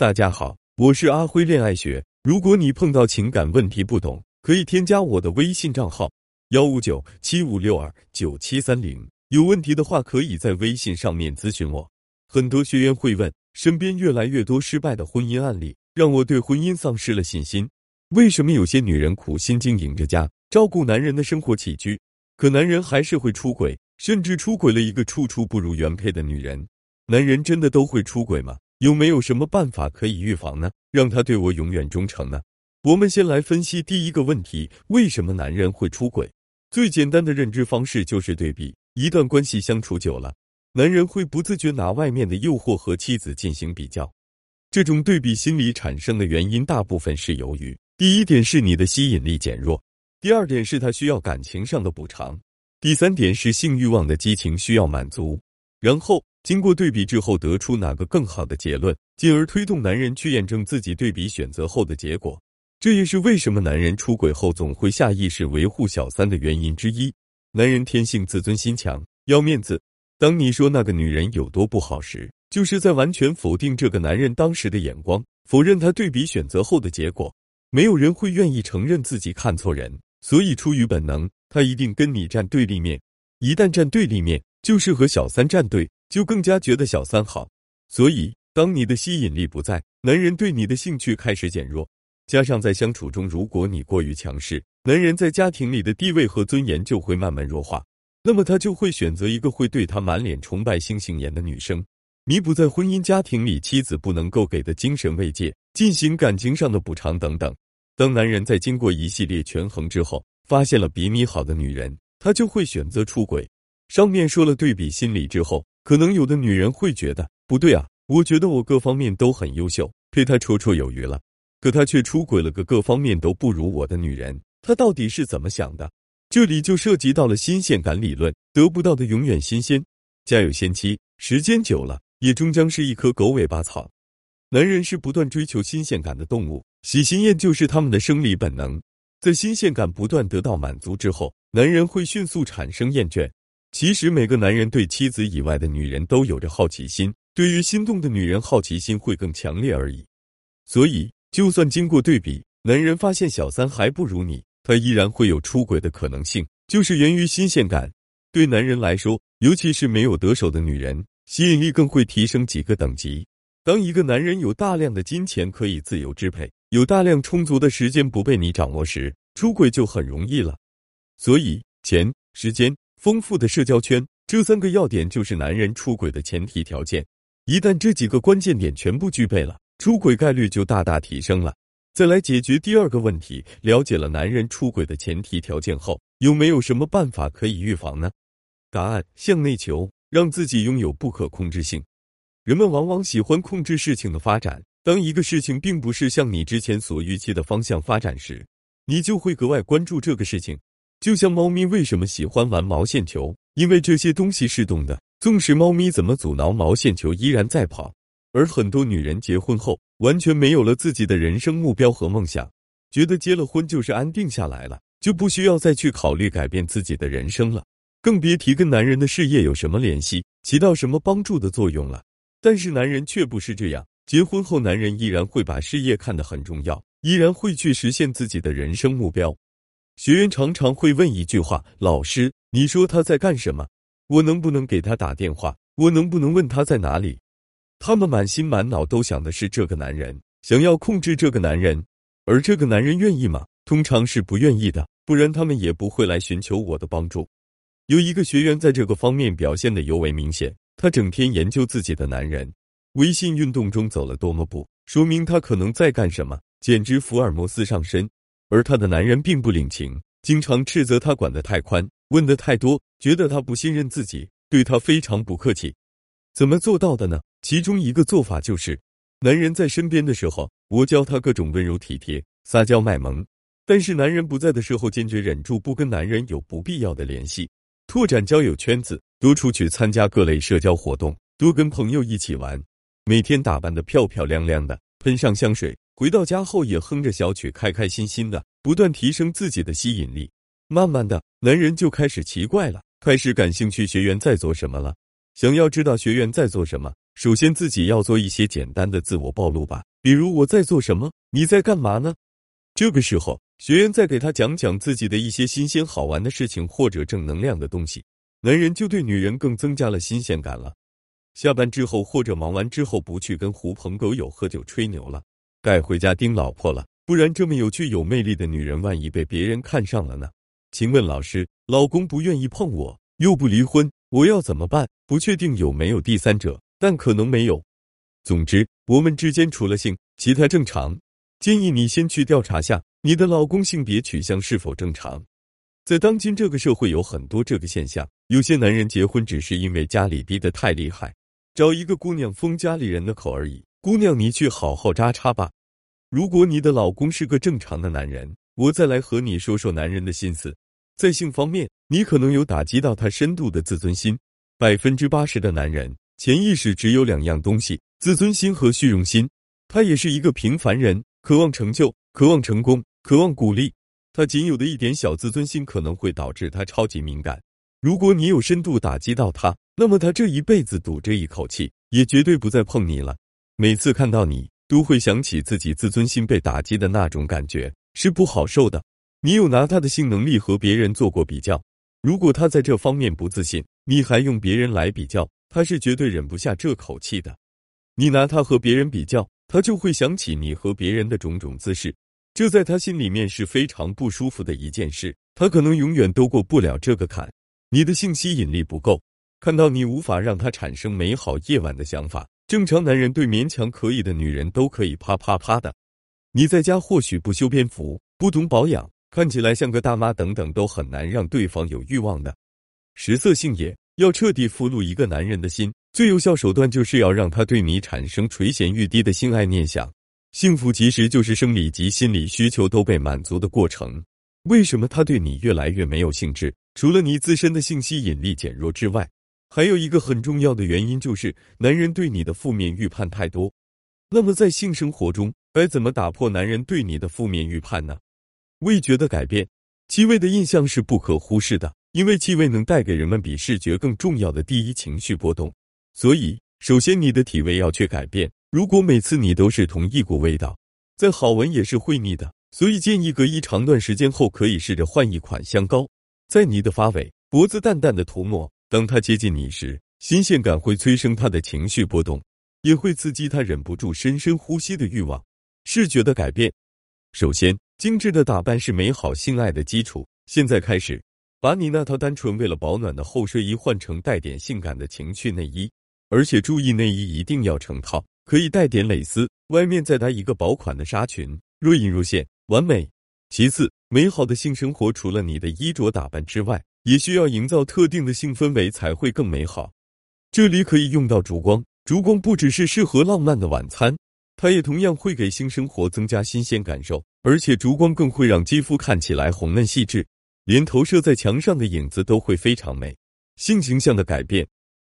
大家好，我是阿辉恋爱学。如果你碰到情感问题不懂，可以添加我的微信账号幺五九七五六二九七三零。有问题的话，可以在微信上面咨询我。很多学员会问，身边越来越多失败的婚姻案例，让我对婚姻丧失了信心。为什么有些女人苦心经营着家，照顾男人的生活起居，可男人还是会出轨，甚至出轨了一个处处不如原配的女人？男人真的都会出轨吗？有没有什么办法可以预防呢？让他对我永远忠诚呢？我们先来分析第一个问题：为什么男人会出轨？最简单的认知方式就是对比。一段关系相处久了，男人会不自觉拿外面的诱惑和妻子进行比较。这种对比心理产生的原因，大部分是由于第一点是你的吸引力减弱，第二点是他需要感情上的补偿，第三点是性欲望的激情需要满足，然后。经过对比之后，得出哪个更好的结论，进而推动男人去验证自己对比选择后的结果。这也是为什么男人出轨后总会下意识维护小三的原因之一。男人天性自尊心强，要面子。当你说那个女人有多不好时，就是在完全否定这个男人当时的眼光，否认他对比选择后的结果。没有人会愿意承认自己看错人，所以出于本能，他一定跟你站对立面。一旦站对立面，就是和小三站队。就更加觉得小三好，所以当你的吸引力不在，男人对你的兴趣开始减弱。加上在相处中，如果你过于强势，男人在家庭里的地位和尊严就会慢慢弱化。那么他就会选择一个会对他满脸崇拜、星星眼的女生，弥补在婚姻家庭里妻子不能够给的精神慰藉，进行感情上的补偿等等。当男人在经过一系列权衡之后，发现了比你好的女人，他就会选择出轨。上面说了对比心理之后。可能有的女人会觉得不对啊，我觉得我各方面都很优秀，配他绰绰有余了，可他却出轨了个各方面都不如我的女人，他到底是怎么想的？这里就涉及到了新鲜感理论，得不到的永远新鲜，家有仙妻，时间久了也终将是一棵狗尾巴草。男人是不断追求新鲜感的动物，喜新厌旧是他们的生理本能，在新鲜感不断得到满足之后，男人会迅速产生厌倦。其实每个男人对妻子以外的女人都有着好奇心，对于心动的女人，好奇心会更强烈而已。所以，就算经过对比，男人发现小三还不如你，他依然会有出轨的可能性，就是源于新鲜感。对男人来说，尤其是没有得手的女人，吸引力更会提升几个等级。当一个男人有大量的金钱可以自由支配，有大量充足的时间不被你掌握时，出轨就很容易了。所以，钱、时间。丰富的社交圈，这三个要点就是男人出轨的前提条件。一旦这几个关键点全部具备了，出轨概率就大大提升了。再来解决第二个问题，了解了男人出轨的前提条件后，有没有什么办法可以预防呢？答案：向内求，让自己拥有不可控制性。人们往往喜欢控制事情的发展，当一个事情并不是向你之前所预期的方向发展时，你就会格外关注这个事情。就像猫咪为什么喜欢玩毛线球？因为这些东西是动的，纵使猫咪怎么阻挠，毛线球依然在跑。而很多女人结婚后，完全没有了自己的人生目标和梦想，觉得结了婚就是安定下来了，就不需要再去考虑改变自己的人生了，更别提跟男人的事业有什么联系，起到什么帮助的作用了。但是男人却不是这样，结婚后男人依然会把事业看得很重要，依然会去实现自己的人生目标。学员常常会问一句话：“老师，你说他在干什么？我能不能给他打电话？我能不能问他在哪里？”他们满心满脑都想的是这个男人，想要控制这个男人，而这个男人愿意吗？通常是不愿意的，不然他们也不会来寻求我的帮助。有一个学员在这个方面表现的尤为明显，他整天研究自己的男人微信运动中走了多么步，说明他可能在干什么，简直福尔摩斯上身。而她的男人并不领情，经常斥责她管得太宽，问的太多，觉得她不信任自己，对她非常不客气。怎么做到的呢？其中一个做法就是，男人在身边的时候，我教他各种温柔体贴、撒娇卖萌；但是男人不在的时候，坚决忍住不跟男人有不必要的联系，拓展交友圈子，多出去参加各类社交活动，多跟朋友一起玩，每天打扮的漂漂亮亮的，喷上香水。回到家后也哼着小曲，开开心心的，不断提升自己的吸引力。慢慢的，男人就开始奇怪了，开始感兴趣学员在做什么了。想要知道学员在做什么，首先自己要做一些简单的自我暴露吧。比如我在做什么，你在干嘛呢？这个时候，学员再给他讲讲自己的一些新鲜好玩的事情或者正能量的东西，男人就对女人更增加了新鲜感了。下班之后或者忙完之后，不去跟狐朋狗友喝酒吹牛了，该回家盯老婆了。不然，这么有趣有魅力的女人，万一被别人看上了呢？请问老师，老公不愿意碰我，又不离婚，我要怎么办？不确定有没有第三者，但可能没有。总之，我们之间除了性，其他正常。建议你先去调查下你的老公性别取向是否正常。在当今这个社会，有很多这个现象。有些男人结婚只是因为家里逼得太厉害，找一个姑娘封家里人的口而已。姑娘，你去好好扎插吧。如果你的老公是个正常的男人，我再来和你说说男人的心思。在性方面，你可能有打击到他深度的自尊心。百分之八十的男人潜意识只有两样东西：自尊心和虚荣心。他也是一个平凡人，渴望成就，渴望成功，渴望鼓励。他仅有的一点小自尊心可能会导致他超级敏感。如果你有深度打击到他，那么他这一辈子赌这一口气，也绝对不再碰你了。每次看到你。都会想起自己自尊心被打击的那种感觉，是不好受的。你有拿他的性能力和别人做过比较？如果他在这方面不自信，你还用别人来比较，他是绝对忍不下这口气的。你拿他和别人比较，他就会想起你和别人的种种姿势，这在他心里面是非常不舒服的一件事。他可能永远都过不了这个坎。你的性吸引力不够，看到你无法让他产生美好夜晚的想法。正常男人对勉强可以的女人都可以啪啪啪的，你在家或许不修边幅，不懂保养，看起来像个大妈等等，都很难让对方有欲望的。食色性也，要彻底俘虏一个男人的心，最有效手段就是要让他对你产生垂涎欲滴的性爱念想。幸福其实就是生理及心理需求都被满足的过程。为什么他对你越来越没有兴致？除了你自身的性吸引力减弱之外。还有一个很重要的原因就是，男人对你的负面预判太多。那么在性生活中，该怎么打破男人对你的负面预判呢？味觉的改变，气味的印象是不可忽视的，因为气味能带给人们比视觉更重要的第一情绪波动。所以，首先你的体味要去改变。如果每次你都是同一股味道，再好闻也是会腻的。所以建议隔一长段时间后，可以试着换一款香膏，在你的发尾、脖子淡淡的涂抹。当他接近你时，新鲜感会催生他的情绪波动，也会刺激他忍不住深深呼吸的欲望。视觉的改变，首先，精致的打扮是美好性爱的基础。现在开始，把你那套单纯为了保暖的厚睡衣换成带点性感的情趣内衣，而且注意内衣一定要成套，可以带点蕾丝，外面再搭一个薄款的纱裙，若隐若现，完美。其次，美好的性生活除了你的衣着打扮之外。也需要营造特定的性氛围才会更美好。这里可以用到烛光，烛光不只是适合浪漫的晚餐，它也同样会给性生活增加新鲜感受。而且烛光更会让肌肤看起来红嫩细致，连投射在墙上的影子都会非常美。性形象的改变，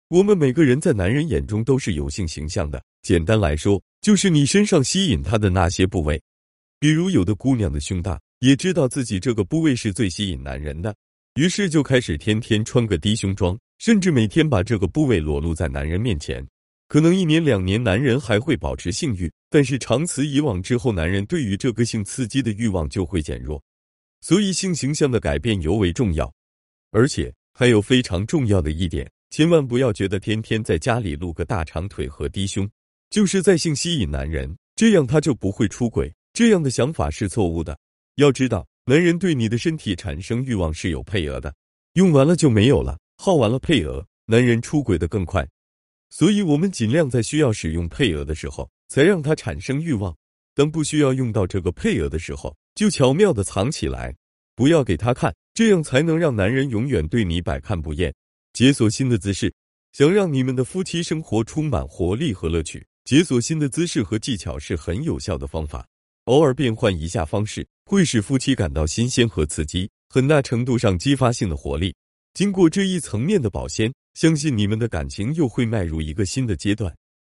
我们每个人在男人眼中都是有性形象的。简单来说，就是你身上吸引他的那些部位。比如有的姑娘的胸大，也知道自己这个部位是最吸引男人的。于是就开始天天穿个低胸装，甚至每天把这个部位裸露在男人面前。可能一年两年，男人还会保持性欲，但是长此以往之后，男人对于这个性刺激的欲望就会减弱。所以性形象的改变尤为重要。而且还有非常重要的一点，千万不要觉得天天在家里露个大长腿和低胸，就是在性吸引男人，这样他就不会出轨。这样的想法是错误的。要知道。男人对你的身体产生欲望是有配额的，用完了就没有了，耗完了配额，男人出轨的更快。所以，我们尽量在需要使用配额的时候才让他产生欲望，当不需要用到这个配额的时候，就巧妙的藏起来，不要给他看，这样才能让男人永远对你百看不厌。解锁新的姿势，想让你们的夫妻生活充满活力和乐趣，解锁新的姿势和技巧是很有效的方法。偶尔变换一下方式，会使夫妻感到新鲜和刺激，很大程度上激发性的活力。经过这一层面的保鲜，相信你们的感情又会迈入一个新的阶段。